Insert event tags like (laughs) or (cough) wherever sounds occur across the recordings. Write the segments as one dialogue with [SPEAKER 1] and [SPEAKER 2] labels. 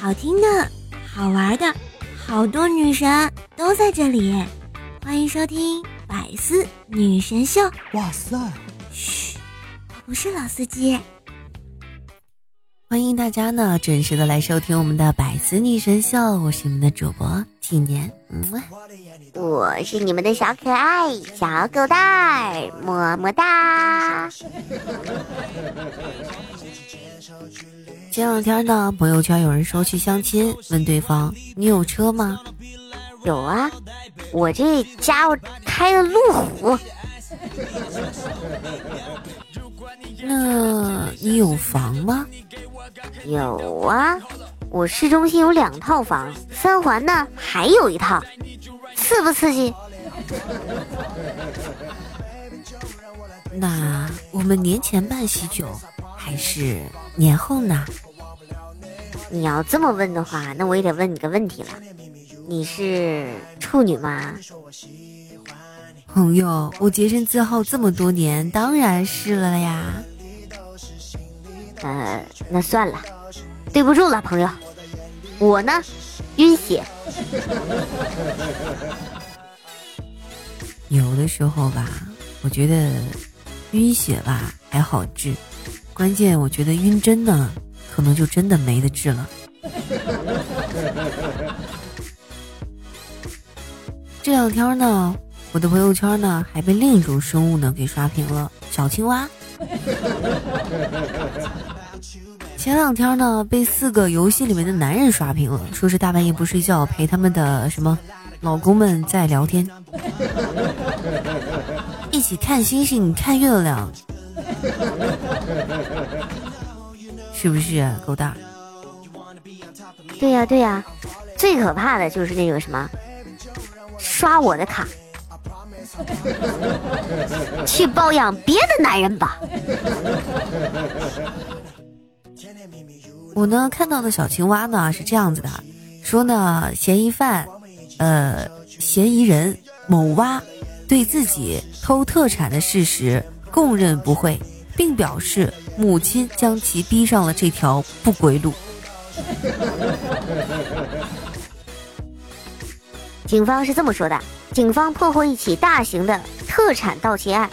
[SPEAKER 1] 好听的、好玩的，好多女神都在这里，欢迎收听百思女神秀。哇塞！嘘，我不是老司机。
[SPEAKER 2] 欢迎大家呢准时的来收听我们的百思女神秀，我是你们的主播今年，嗯，
[SPEAKER 1] 我是你们的小可爱小狗蛋儿，么么哒。(laughs)
[SPEAKER 2] 前两天呢，朋友圈有人说去相亲，问对方你有车吗？
[SPEAKER 1] 有啊，我这家伙开的路虎。
[SPEAKER 2] 那你有房吗？
[SPEAKER 1] 有啊，我市中心有两套房，三环呢还有一套，刺不刺激？
[SPEAKER 2] 那我们年前办喜酒，还是年后呢？
[SPEAKER 1] 你要这么问的话，那我也得问你个问题了，你是处女吗？
[SPEAKER 2] 朋友，我洁身自好这么多年，当然是了呀。
[SPEAKER 1] 呃，那算了，对不住了，朋友。我呢，晕血。(laughs)
[SPEAKER 2] 有的时候吧，我觉得晕血吧还好治，关键我觉得晕针呢，可能就真的没得治了。(laughs) 这两天呢，我的朋友圈呢还被另一种生物呢给刷屏了，小青蛙。前两天呢，被四个游戏里面的男人刷屏了，说是大半夜不睡觉陪他们的什么老公们在聊天，(laughs) 一起看星星看月亮，是不是狗蛋？
[SPEAKER 1] 对呀对呀，最可怕的就是那个什么，刷我的卡，(laughs) 去包养别的男人吧。
[SPEAKER 2] 我呢看到的小青蛙呢是这样子的，说呢嫌疑犯，呃嫌疑人某蛙对自己偷特产的事实供认不讳，并表示母亲将其逼上了这条不归路。(laughs)
[SPEAKER 1] 警方是这么说的：警方破获一起大型的特产盗窃案，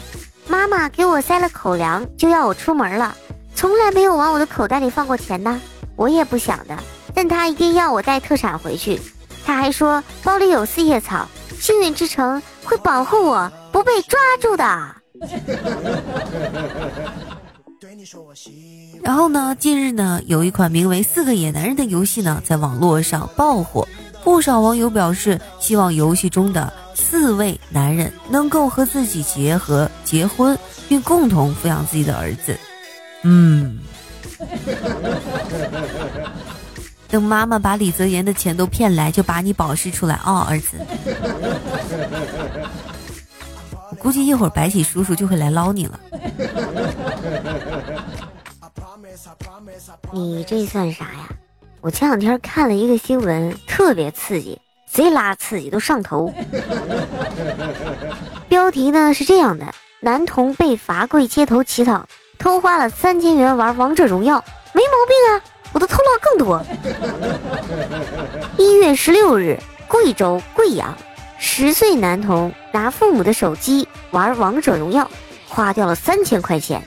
[SPEAKER 1] 妈妈给我塞了口粮，就要我出门了。从来没有往我的口袋里放过钱呢，我也不想的，但他一定要我带特产回去。他还说包里有四叶草，幸运之城会保护我不被抓住的。(laughs)
[SPEAKER 2] 然后呢，近日呢，有一款名为《四个野男人》的游戏呢，在网络上爆火，不少网友表示希望游戏中的四位男人能够和自己结合结婚，并共同抚养自己的儿子。嗯，等妈妈把李泽言的钱都骗来，就把你保释出来啊，儿子。我估计一会儿白起叔叔就会来捞你了。
[SPEAKER 1] 你这算啥呀？我前两天看了一个新闻，特别刺激，贼拉刺激，都上头。标题呢是这样的：男童被罚跪街头乞讨。偷花了三千元玩王者荣耀，没毛病啊！我的偷盗更多。一月十六日，贵州贵阳，十岁男童拿父母的手机玩王者荣耀，花掉了三千块钱，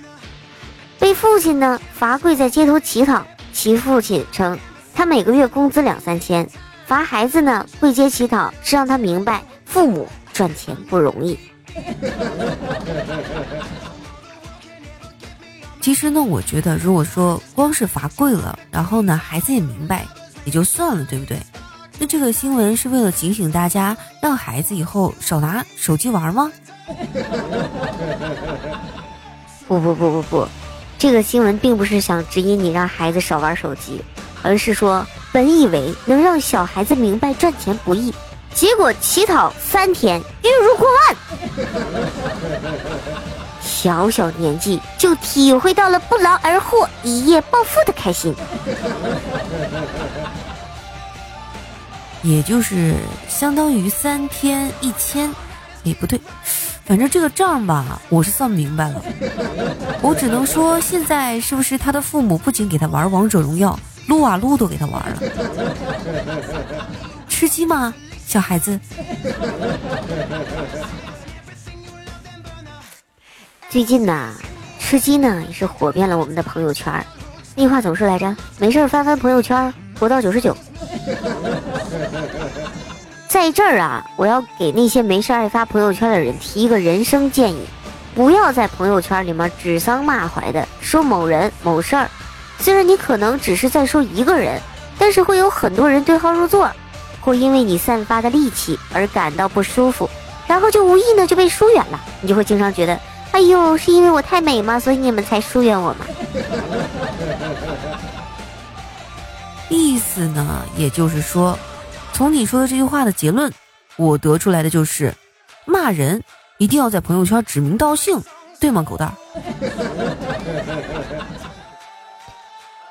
[SPEAKER 1] 被父亲呢罚跪在街头乞讨。其父亲称，他每个月工资两三千，罚孩子呢跪街乞讨是让他明白父母赚钱不容易。
[SPEAKER 2] 其实呢，我觉得如果说光是罚跪了，然后呢，孩子也明白，也就算了，对不对？那这个新闻是为了警醒大家，让孩子以后少拿手机玩吗？(laughs)
[SPEAKER 1] 不不不不不，这个新闻并不是想指引你让孩子少玩手机，而是说本以为能让小孩子明白赚钱不易，结果乞讨三天，月入过万。小小年纪就体会到了不劳而获、一夜暴富的开心，(laughs)
[SPEAKER 2] 也就是相当于三天一千，也不对，反正这个账吧，我是算明白了。(laughs) 我只能说，现在是不是他的父母不仅给他玩王者荣耀，撸啊撸都给他玩了。(laughs) 吃鸡吗，小孩子？
[SPEAKER 1] 最近呢，吃鸡呢也是火遍了我们的朋友圈。那话怎么说来着？没事翻翻朋友圈，活到九十九。在这儿啊，我要给那些没事爱发朋友圈的人提一个人生建议：不要在朋友圈里面指桑骂槐的说某人某事儿。虽然你可能只是在说一个人，但是会有很多人对号入座，会因为你散发的戾气而感到不舒服，然后就无意呢就被疏远了。你就会经常觉得。哎呦，是因为我太美吗？所以你们才疏远我吗？(laughs)
[SPEAKER 2] 意思呢，也就是说，从你说的这句话的结论，我得出来的就是，骂人一定要在朋友圈指名道姓，对吗，狗蛋儿？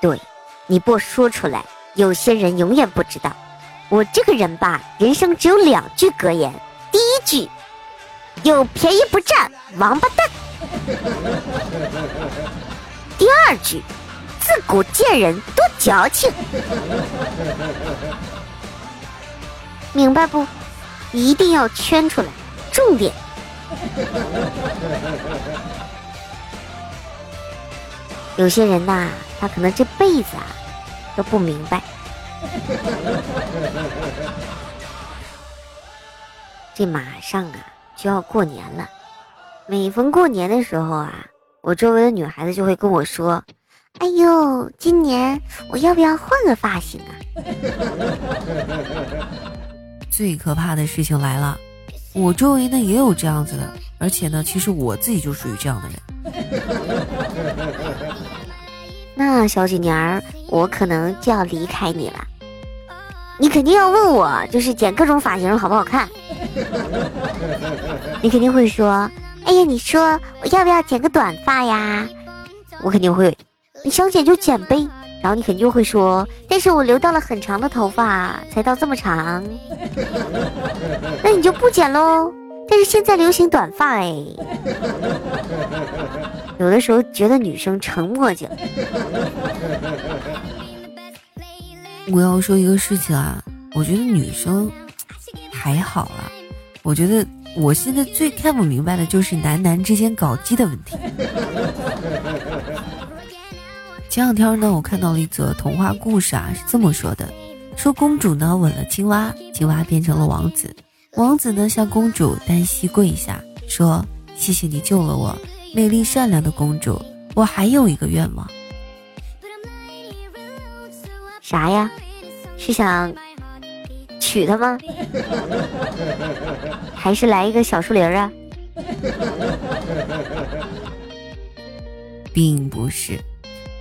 [SPEAKER 1] 对，你不说出来，有些人永远不知道。我这个人吧，人生只有两句格言，第一句。有便宜不占，王八蛋。(laughs) 第二句，自古贱人多矫情，明白不？一定要圈出来，重点。有些人呐，他可能这辈子啊都不明白，这马上啊。就要过年了，每逢过年的时候啊，我周围的女孩子就会跟我说：“哎呦，今年我要不要换个发型啊？(laughs) ”
[SPEAKER 2] 最可怕的事情来了，我周围呢也有这样子的，而且呢，其实我自己就属于这样的人。(laughs)
[SPEAKER 1] 那小几年儿，我可能就要离开你了。你肯定要问我，就是剪各种发型好不好看？(laughs) 你肯定会说：“哎呀，你说我要不要剪个短发呀？”我肯定会，你想剪就剪呗。然后你肯定会说：“但是我留到了很长的头发，才到这么长。” (laughs) 那你就不剪喽。但是现在流行短发哎。有的时候觉得女生成墨迹了。
[SPEAKER 2] 我要说一个事情啊，我觉得女生还好了。我觉得我现在最看不明白的就是男男之间搞基的问题。(laughs) 前两天呢，我看到了一则童话故事啊，是这么说的：说公主呢吻了青蛙，青蛙变成了王子，王子呢向公主单膝跪下，说：“谢谢你救了我，美丽善良的公主，我还有一个愿望。”
[SPEAKER 1] 啥呀？是想？娶她吗？(laughs) 还是来一个小树林啊？(laughs)
[SPEAKER 2] 并不是，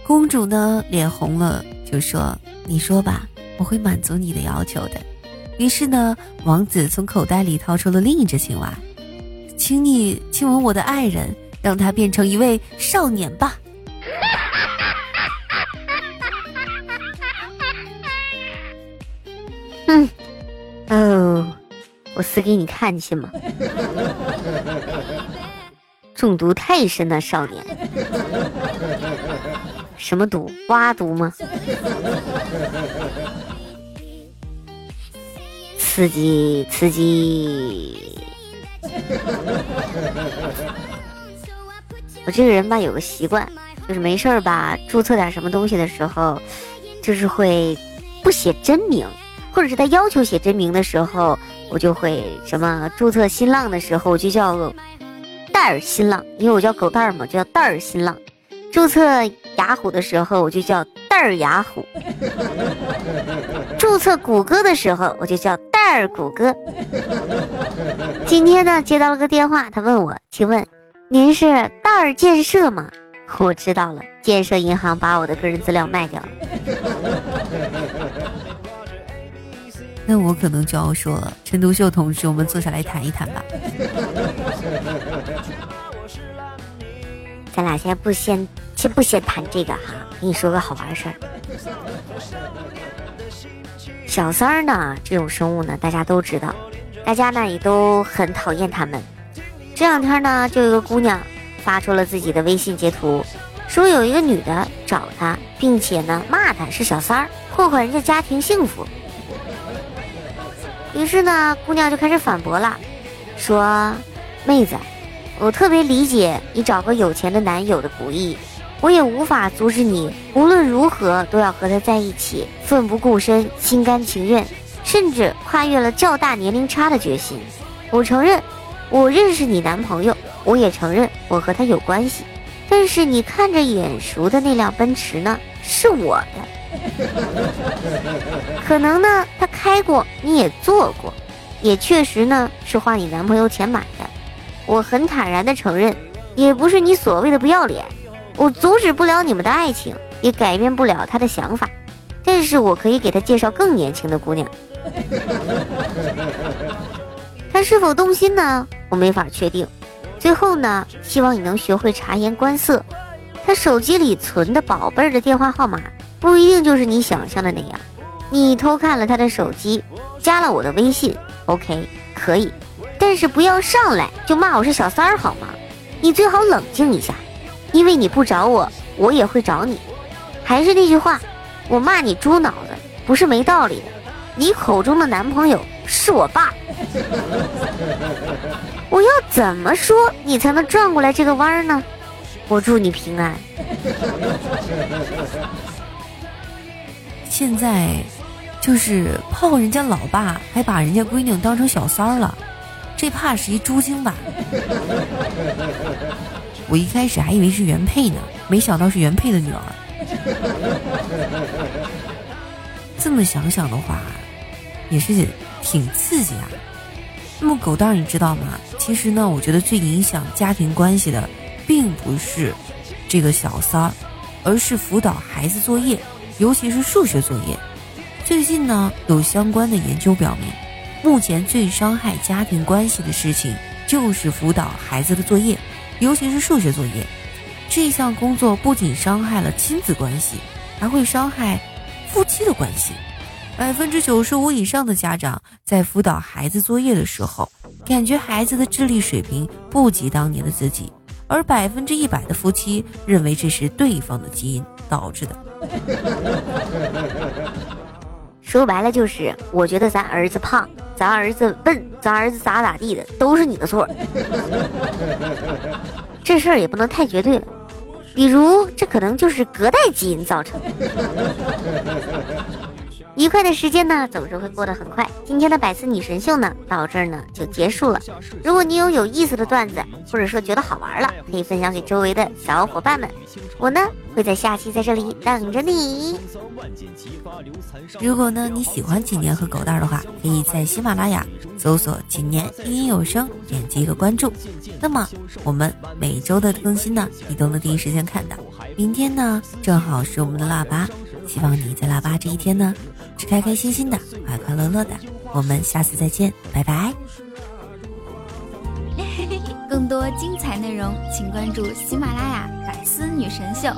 [SPEAKER 2] 公主呢脸红了，就说：“你说吧，我会满足你的要求的。”于是呢，王子从口袋里掏出了另一只青蛙，请你亲吻我的爱人，让他变成一位少年吧。(laughs)
[SPEAKER 1] 嗯。我死给你看去吗？(laughs) 中毒太深了，少年。什么毒？蛙毒吗？刺激，刺激！我这个人吧，有个习惯，就是没事儿吧，注册点什么东西的时候，就是会不写真名。或者是他要求写真名的时候，我就会什么注册新浪的时候我就叫戴尔新浪，因为我叫狗蛋儿嘛，就叫戴尔新浪。注册雅虎的时候我就叫戴尔雅虎。注册谷歌的时候我就叫戴尔谷歌。今天呢接到了个电话，他问我，请问您是戴尔建设吗？我知道了，建设银行把我的个人资料卖掉了。
[SPEAKER 2] 那我可能就要说了，陈独秀同志，我们坐下来谈一谈吧。(laughs)
[SPEAKER 1] 咱俩先不先先不先谈这个哈，给你说个好玩的事儿。小三儿呢，这种生物呢，大家都知道，大家呢也都很讨厌他们。这两天呢，就有个姑娘发出了自己的微信截图，说有一个女的找她，并且呢骂他是小三儿，破坏人家家庭幸福。于是呢，姑娘就开始反驳了，说：“妹子，我特别理解你找个有钱的男友的不易，我也无法阻止你无论如何都要和他在一起，奋不顾身、心甘情愿，甚至跨越了较大年龄差的决心。我承认，我认识你男朋友，我也承认我和他有关系。但是你看着眼熟的那辆奔驰呢，是我的。” (laughs) 可能呢，他开过，你也坐过，也确实呢是花你男朋友钱买的。我很坦然的承认，也不是你所谓的不要脸。我阻止不了你们的爱情，也改变不了他的想法，但是我可以给他介绍更年轻的姑娘。(laughs) 他是否动心呢？我没法确定。最后呢，希望你能学会察言观色。他手机里存的宝贝儿的电话号码。不一定就是你想象的那样，你偷看了他的手机，加了我的微信，OK，可以，但是不要上来就骂我是小三儿好吗？你最好冷静一下，因为你不找我，我也会找你。还是那句话，我骂你猪脑子不是没道理的。你口中的男朋友是我爸，我要怎么说你才能转过来这个弯儿呢？我祝你平安。
[SPEAKER 2] 现在，就是泡人家老爸，还把人家闺女当成小三儿了，这怕是一猪精吧？(laughs) 我一开始还以为是原配呢，没想到是原配的女儿。这么想想的话，也是挺刺激啊。那么狗蛋儿，你知道吗？其实呢，我觉得最影响家庭关系的，并不是这个小三儿，而是辅导孩子作业。尤其是数学作业，最近呢有相关的研究表明，目前最伤害家庭关系的事情就是辅导孩子的作业，尤其是数学作业。这项工作不仅伤害了亲子关系，还会伤害夫妻的关系。百分之九十五以上的家长在辅导孩子作业的时候，感觉孩子的智力水平不及当年的自己，而百分之一百的夫妻认为这是对方的基因导致的。(laughs)
[SPEAKER 1] 说白了就是，我觉得咱儿子胖，咱儿子笨，咱儿子咋咋地的，都是你的错。(laughs) 这事儿也不能太绝对了，比如这可能就是隔代基因造成的。愉快的时间呢，总是会过得很快。今天的百思女神秀呢，到这儿呢就结束了。如果你有有意思的段子，或者说觉得好玩了，可以分享给周围的小伙伴们。我呢会在下期在这里等着你。
[SPEAKER 2] 如果呢你喜欢几年和狗蛋的话，可以在喜马拉雅搜索“几年音音有声”，点击一个关注。那么我们每周的更新呢，你都能第一时间看到。明天呢，正好是我们的腊八，希望你在腊八这一天呢。是开开心心的，快快乐乐的。我们下次再见，拜拜。(laughs)
[SPEAKER 3] 更多精彩内容，请关注喜马拉雅《百思女神秀》。